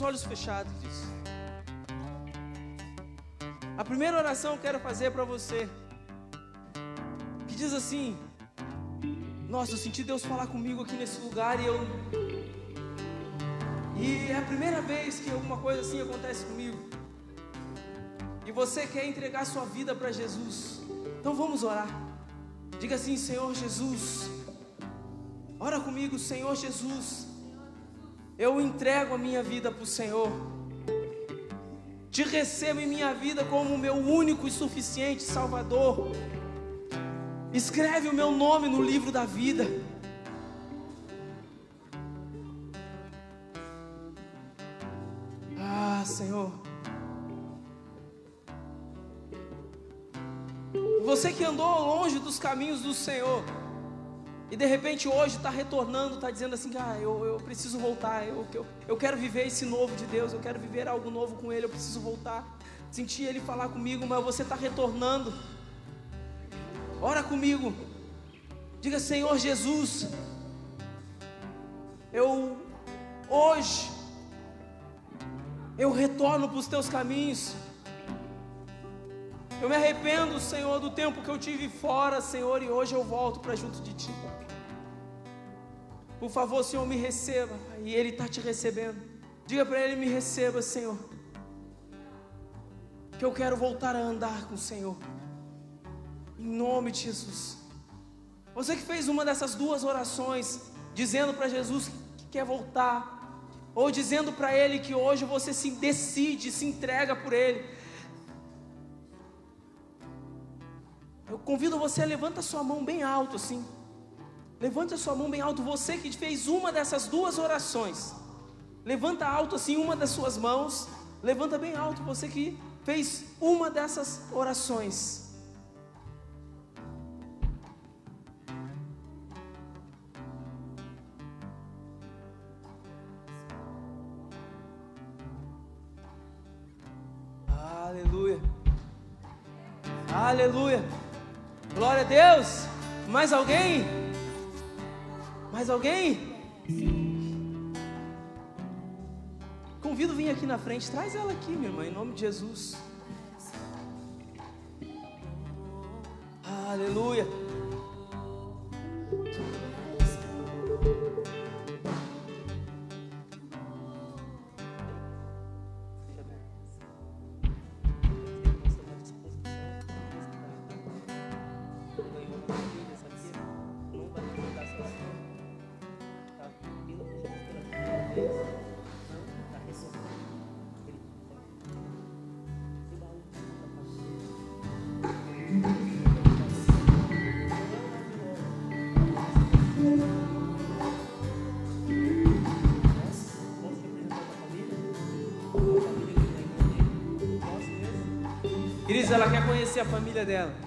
Olhos fechados. A primeira oração que eu quero fazer para você, que diz assim: Nossa, eu senti Deus falar comigo aqui nesse lugar e eu. E é a primeira vez que alguma coisa assim acontece comigo. E você quer entregar sua vida para Jesus. Então vamos orar. Diga assim, Senhor Jesus. Ora comigo, Senhor Jesus. Eu entrego a minha vida para o Senhor. Te recebo em minha vida como meu único e suficiente Salvador. Escreve o meu nome no livro da vida. Ah, Senhor. Você que andou longe dos caminhos do Senhor. E de repente hoje está retornando, está dizendo assim: ah, eu, eu preciso voltar, eu, eu, eu quero viver esse novo de Deus, eu quero viver algo novo com Ele, eu preciso voltar. Sentir Ele falar comigo, mas você está retornando. Ora comigo, diga: Senhor Jesus, eu hoje, eu retorno para os teus caminhos. Eu me arrependo, Senhor, do tempo que eu tive fora, Senhor, e hoje eu volto para junto de Ti. Por favor, Senhor, me receba. E Ele está te recebendo. Diga para Ele: me receba, Senhor. Que eu quero voltar a andar com o Senhor. Em nome de Jesus. Você que fez uma dessas duas orações, dizendo para Jesus que quer voltar, ou dizendo para Ele que hoje você se decide, se entrega por Ele. Eu convido você a levanta sua mão bem alto assim. Levante a sua mão bem alto, você que fez uma dessas duas orações. Levanta alto assim uma das suas mãos. Levanta bem alto você que fez uma dessas orações. Aleluia. Aleluia. A Deus. Mais alguém? Mais alguém? Convido vir aqui na frente. Traz ela aqui, minha irmã, em nome de Jesus. Aleluia. Família dela.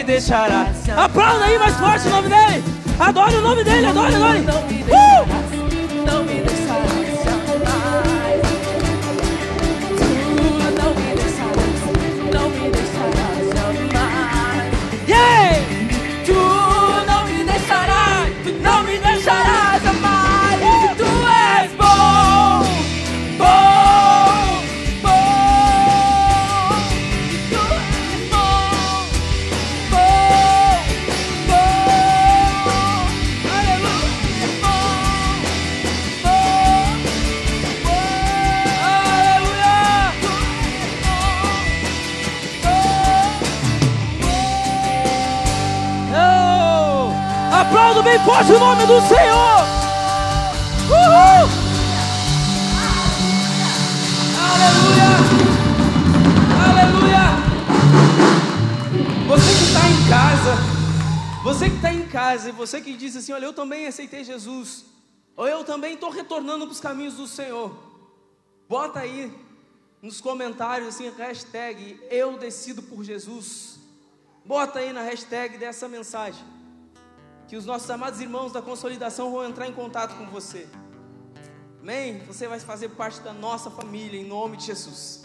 Me deixará. Aplauda aí mais forte o nome dele. Adore o nome dele, adore, adore. Uh! Aplauda bem forte o nome do Senhor. Uhul! Aleluia! Aleluia! Você que está em casa, você que está em casa e você que diz assim: Olha, eu também aceitei Jesus, ou eu também estou retornando para os caminhos do Senhor. Bota aí nos comentários assim, hashtag eu decido por Jesus. Bota aí na hashtag dessa mensagem. Que os nossos amados irmãos da consolidação vão entrar em contato com você. Amém? Você vai fazer parte da nossa família em nome de Jesus.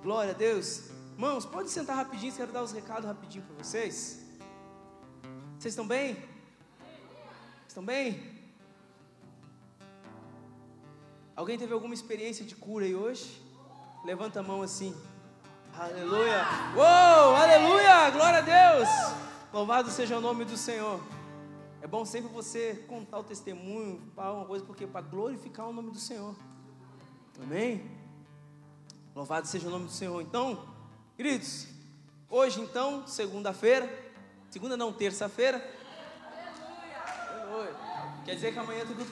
Glória a Deus. Irmãos, pode sentar rapidinho, quero dar os recados rapidinho para vocês. Vocês estão bem? Estão bem? Alguém teve alguma experiência de cura aí hoje? Levanta a mão assim. Aleluia. Uou, aleluia. Glória a Deus. Louvado seja o nome do Senhor. É bom sempre você contar o testemunho, falar uma coisa, porque para glorificar o nome do Senhor. Amém? Louvado seja o nome do Senhor. Então, queridos, hoje então, segunda-feira, segunda não, terça-feira. Quer dizer que amanhã é tudo.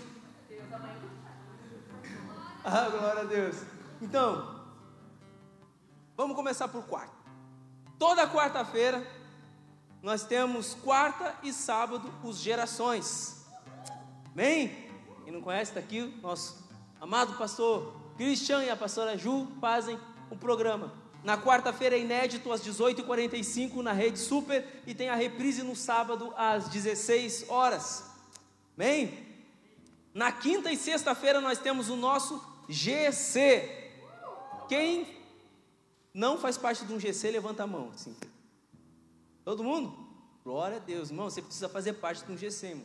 Ah, glória a Deus. Então, vamos começar por quarta. Toda quarta-feira nós temos quarta e sábado os gerações. Amém? Quem não conhece, está aqui nosso amado pastor Christian e a pastora Ju fazem o programa. Na quarta-feira é inédito às 18h45 na Rede Super e tem a reprise no sábado às 16 horas. Amém? Na quinta e sexta-feira nós temos o nosso GC. Quem não faz parte de um GC, levanta a mão. Assim. Todo mundo? Glória a Deus, irmão. Você precisa fazer parte de um GC, irmão.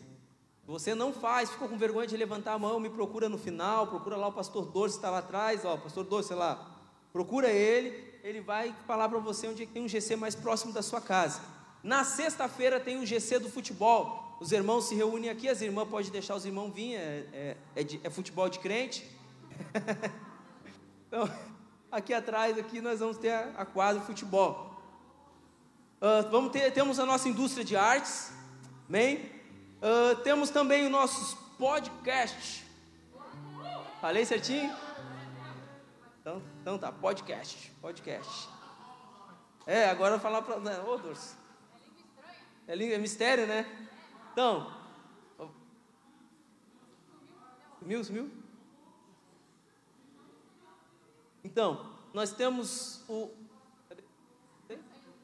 Se você não faz, ficou com vergonha de levantar a mão, me procura no final, procura lá o pastor Dorce, está lá atrás, ó, o pastor Dorce, sei lá. Procura ele, ele vai falar para você onde é tem um GC mais próximo da sua casa. Na sexta-feira tem o GC do futebol. Os irmãos se reúnem aqui, as irmãs podem deixar os irmãos vir, é, é, é, de, é futebol de crente. então, aqui atrás, aqui nós vamos ter a, a quadra de futebol. Uh, vamos ter, temos a nossa indústria de artes, amém? Uh, temos também os nossos podcasts. Falei certinho? Então, então tá, podcast, podcast. É, agora eu vou falar para... Né, ô, Dorso. É, é mistério, né? Então... Sumiu, sumiu? Então, nós temos o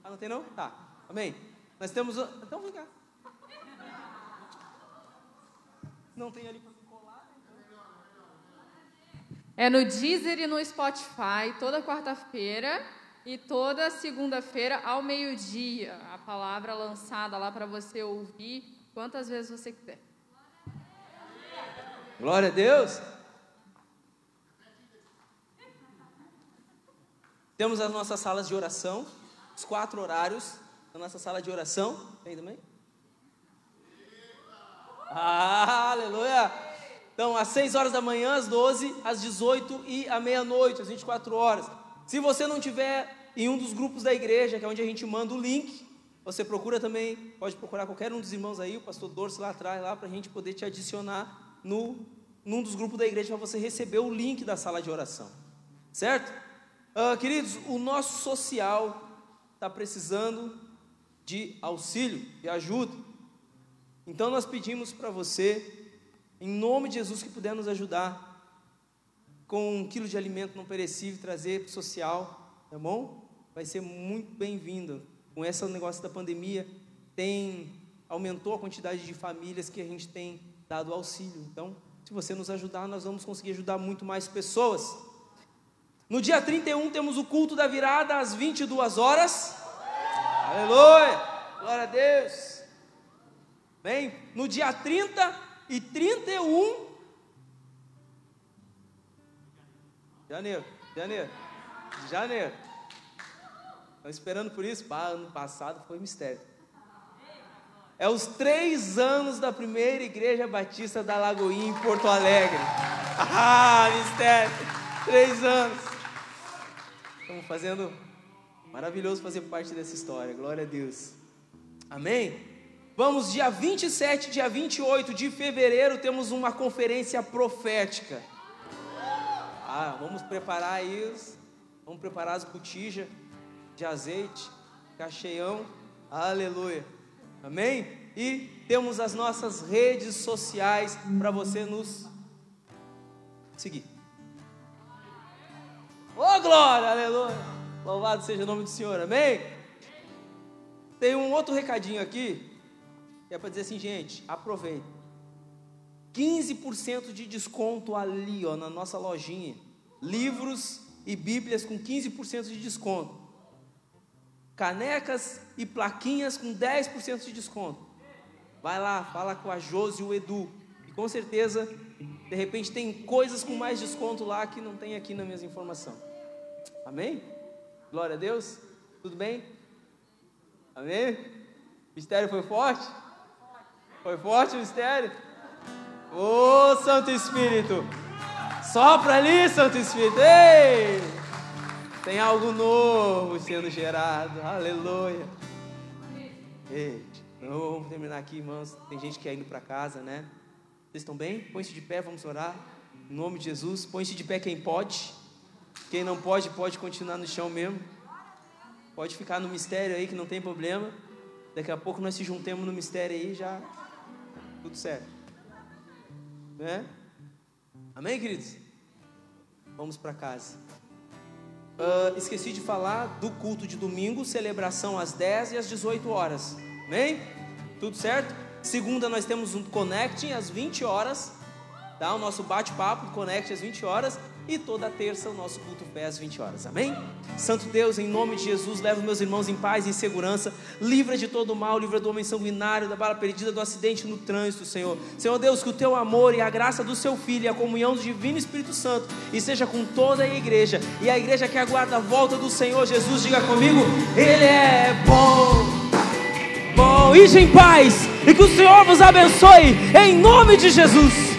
ah, não tem não? Tá. Amém. Nós temos. Então vem cá. Não tem ali para colar? É no Deezer e no Spotify, toda quarta-feira e toda segunda-feira ao meio-dia. A palavra lançada lá para você ouvir quantas vezes você quiser. Glória a Deus. Temos as nossas salas de oração os quatro horários na nossa sala de oração. Tem também? Ah, aleluia! Então, às 6 horas da manhã, às 12, às 18 e à meia-noite, às 24 horas. Se você não tiver em um dos grupos da igreja, que é onde a gente manda o link, você procura também, pode procurar qualquer um dos irmãos aí, o pastor Dorso lá atrás, lá, para a gente poder te adicionar no, num dos grupos da igreja, para você receber o link da sala de oração. Certo? Uh, queridos, o nosso social está precisando de auxílio, de ajuda. Então nós pedimos para você, em nome de Jesus, que puder nos ajudar com um quilo de alimento não perecível, trazer para o social, tá bom? Vai ser muito bem-vindo. Com esse negócio da pandemia, tem aumentou a quantidade de famílias que a gente tem dado auxílio. Então, se você nos ajudar, nós vamos conseguir ajudar muito mais pessoas. No dia 31 temos o culto da virada às 22 horas. Aleluia! Glória a Deus. Bem, no dia 30 e 31 janeiro, janeiro, janeiro. Estão esperando por isso? Pá, ano passado foi mistério. É os três anos da primeira igreja batista da Lagoinha em Porto Alegre. Ah, mistério! Três anos. Fazendo. Maravilhoso fazer parte dessa história. Glória a Deus. Amém? Vamos, dia 27, dia 28 de fevereiro, temos uma conferência profética. Ah, vamos preparar aí, vamos preparar as botijas de azeite, cacheião. Aleluia. Amém? E temos as nossas redes sociais para você nos seguir. Oh, glória, aleluia. Louvado seja o nome do Senhor, amém? Tem um outro recadinho aqui, que é para dizer assim, gente, aproveita. 15% de desconto ali, ó, na nossa lojinha. Livros e Bíblias com 15% de desconto. Canecas e plaquinhas com 10% de desconto. Vai lá, fala com a Josi e o Edu. E com certeza de repente tem coisas com mais desconto lá que não tem aqui nas minhas informações. Amém? Glória a Deus. Tudo bem? Amém? O mistério foi forte? Foi forte o mistério? Ô oh, Santo Espírito! Sopra ali, Santo Espírito! Ei! Tem algo novo sendo gerado. Aleluia. Ei, vamos terminar aqui, irmãos. Tem gente que é indo para casa, né? Vocês estão bem? Põe-se de pé, vamos orar. Em nome de Jesus. Põe-se de pé quem pode. Quem não pode, pode continuar no chão mesmo. Pode ficar no mistério aí que não tem problema. Daqui a pouco nós se juntemos no mistério aí já tudo certo. Né? Amém, queridos? Vamos para casa. Uh, esqueci de falar do culto de domingo, celebração às 10 e às 18 horas. Amém? Tudo certo? Segunda nós temos um Connecting às 20 horas. Tá? O nosso bate-papo Connect às 20 horas. E toda terça o nosso culto pé às 20 horas. Amém? Santo Deus, em nome de Jesus, leva meus irmãos em paz e em segurança. Livra de todo mal, livra do homem sanguinário, da bala perdida, do acidente no trânsito, Senhor. Senhor Deus, que o teu amor e a graça do seu Filho e a comunhão do Divino Espírito Santo esteja com toda a igreja. E a igreja que aguarda a volta do Senhor Jesus, diga comigo: Ele é bom. Bom, ide em paz e que o Senhor vos abençoe, em nome de Jesus.